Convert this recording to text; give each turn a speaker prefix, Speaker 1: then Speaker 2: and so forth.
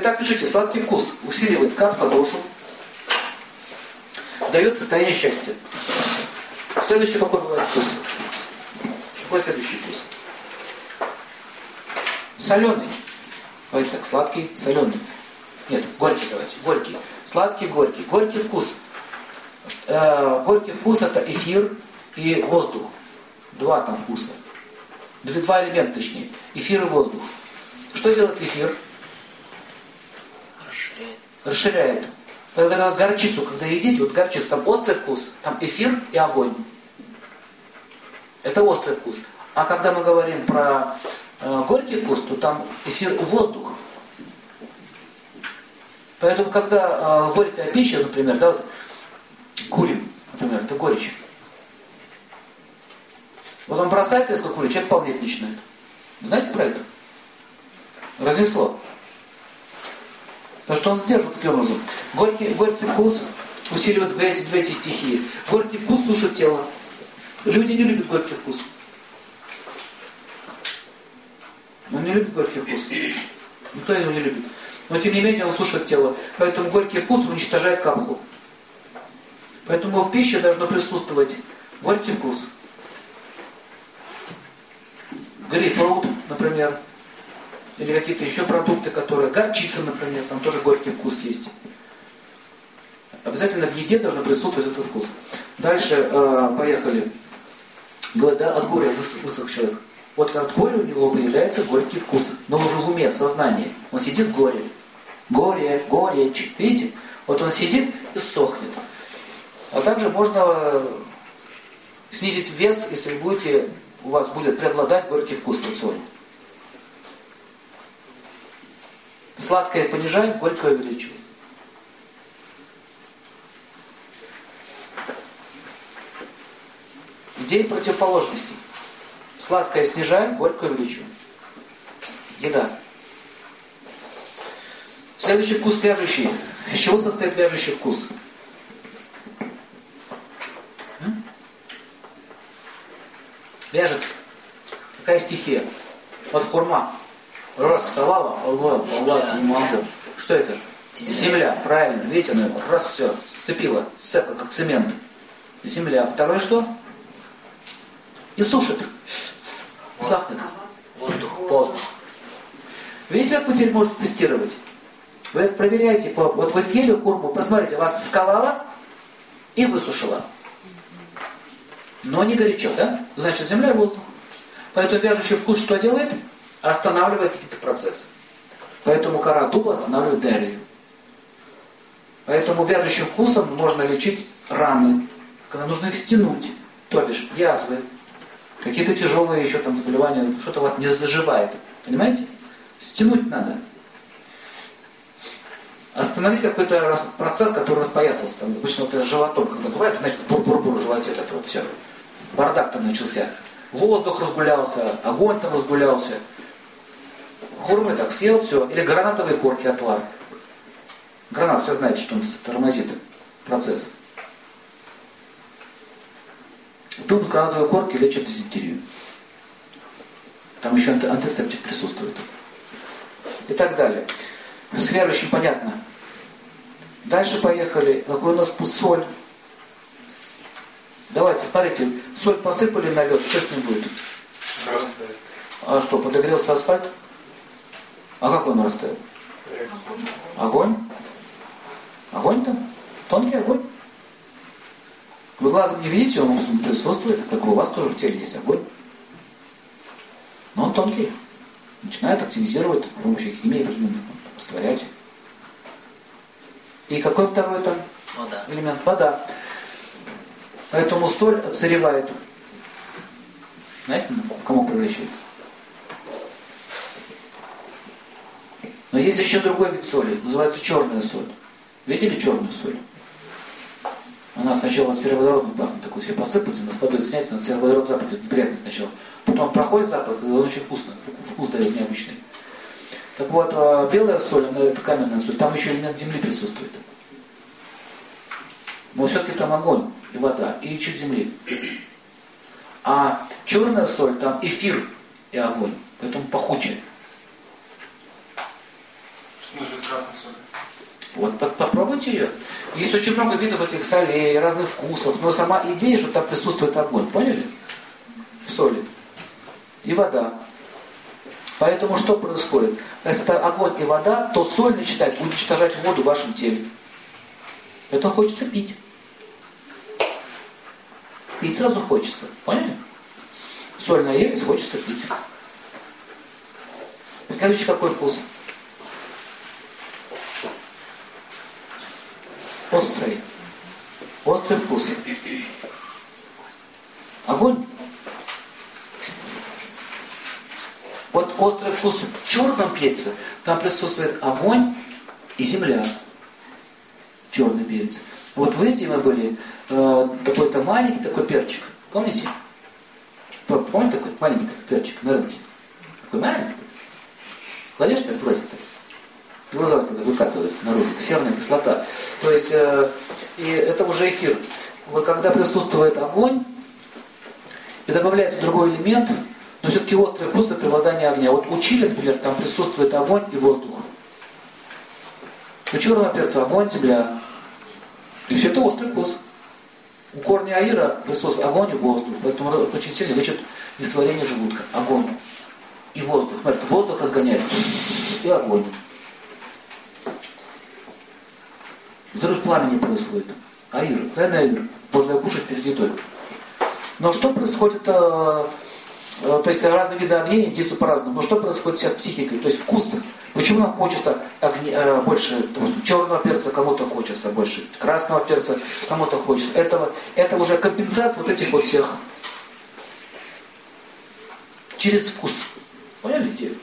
Speaker 1: Итак, пишите, сладкий вкус усиливает капха душу, дает состояние счастья. Следующий какой бывает вкус? Какой следующий вкус? Соленый. Давайте так, сладкий, соленый. Нет, горький давайте, горький. Сладкий, горький. Горький вкус. Э, горький вкус это эфир и воздух. Два там вкуса. Два элемента точнее. Эфир и воздух. Что делает эфир?
Speaker 2: Расширяет.
Speaker 1: Когда горчицу, когда едите, вот горчица, там острый вкус, там эфир и огонь. Это острый вкус. А когда мы говорим про э, горький вкус, то там эфир и воздух. Поэтому, когда э, горькая пища, например, да, вот, курим, например, это горечь. Вот он бросает резко курить, человек полнеть начинает. Знаете про это? Разнесло. Потому что он сдерживает таким образом. Горький, горький вкус усиливает эти, две эти стихии. Горький вкус сушит тело. Люди не любят горький вкус. Он не любит горький вкус. Никто его не любит. Но тем не менее он сушит тело. Поэтому горький вкус уничтожает капху. Поэтому в пище должно присутствовать горький вкус. Грейпфрут, например. Или какие-то еще продукты, которые... Горчица, например, там тоже горький вкус есть. Обязательно в еде должен присутствовать этот вкус. Дальше э, поехали. Да, от горя высох, высох человек. Вот от горя у него появляется горький вкус. Но уже в уме, в сознании. Он сидит в горе. Горе, горечь. Видите? Вот он сидит и сохнет. А также можно снизить вес, если будете, у вас будет преобладать горький вкус от соли. Сладкое понижает, горькое увеличивает. Идеи противоположностей. Сладкое снижаем, горькое увеличиваем. Еда. Следующий вкус вяжущий. Из чего состоит вяжущий вкус? Вяжет. Какая стихия? Вот хурма. Allah, не могу. Что это? Земля. Правильно. Видите, она раз все, сцепила, сцепка, как цемент. Земля. Второе что? И сушит. Сахнет.
Speaker 2: Воздух.
Speaker 1: Воздух. Видите, как вы теперь можете тестировать? Вы это проверяете. Вот вы съели хурму, посмотрите, вас сковала и высушила. Но не горячо, да? Значит, земля и воздух. Поэтому вяжущий вкус что делает? Останавливает какие-то процессы. Поэтому кора дуба останавливает диарею. Поэтому вяжущим вкусом можно лечить раны, когда нужно их стянуть, то бишь язвы, какие-то тяжелые еще там заболевания, что-то у вас не заживает. Понимаете? Стянуть надо. Остановить какой-то процесс, который распоясался. Там, обычно вот животом, когда бывает, знаете, бур-бур-бур в животе, это вот все. Бардак там начался. Воздух разгулялся, огонь там разгулялся. Хурмы так съел, все. Или гранатовые корки отвар. Гранат, все знаете, что он тормозит процесс. Тут гранатовые корки лечат дизентерию. Там еще антисептик присутствует. И так далее. С верующим понятно. Дальше поехали. Какой у нас соль? Давайте, смотрите, соль посыпали на лед, что с ним будет? А что, подогрелся асфальт? А как он растаял? Огонь? Огонь там? Тонкий огонь? Вы глазом не видите, он присутствует, как у вас тоже в теле есть огонь. Но он тонкий. Начинает активизировать с помощью химии растворять. И какой второй там
Speaker 2: Вода.
Speaker 1: элемент? Вода. Поэтому соль отсыревает. Знаете, кому превращается? Но есть еще другой вид соли, называется черная соль. Видели черную соль? Она сначала сероводородом пахнет, такой себе посыпать, на с водой снять, на сероводород запах, это неприятно сначала. Потом проходит запах, и он очень вкусный, вкус дает необычный. Так вот, а белая соль, она это каменная соль, там еще элемент земли присутствует. Но все-таки там огонь и вода, и чуть земли. А черная соль, там эфир и огонь, поэтому пахучая.
Speaker 2: Мы же красной соли.
Speaker 1: Вот попробуйте ее. Есть очень много видов этих солей, разных вкусов, но сама идея, что там присутствует огонь, поняли? В соли. И вода. Поэтому что происходит? Если это огонь и вода, то соль начинает уничтожать воду в вашем теле. Это хочется пить. Пить сразу хочется. Поняли? Соль наелись, хочется пить. Следующий какой вкус? Острый. Острый вкус. Огонь. Вот острый вкус в черном перце, там присутствует огонь и земля. Черный перец. Вот в Индии мы были, э, такой-то маленький такой перчик. Помните? Помните такой маленький перчик на рынке? Такой маленький. Кладешь так бросик так. Глаза тогда выкатываются наружу. Серная кислота. То есть, э, и это уже эфир. Вот когда присутствует огонь, и добавляется другой элемент, но все-таки острый вкус это преобладание огня. Вот у чили, например, там присутствует огонь и воздух. У черного перца огонь, земля. И все это острый вкус. У корня аира присутствует огонь и воздух. Поэтому очень сильно лечит несварение желудка. Огонь и воздух. Смотрите, воздух разгоняется. И огонь. Взрыв пламени происходит. Аир. Реально аир. Можно кушать перед едой. Но что происходит э, Э, то есть разные виды огней действуют по-разному. Но что происходит сейчас с психикой? То есть вкус. Почему нам хочется огне, э, больше допустим, черного перца, кому-то хочется больше красного перца, кому-то хочется этого. Это уже компенсация вот этих вот всех через вкус. Поняли идею?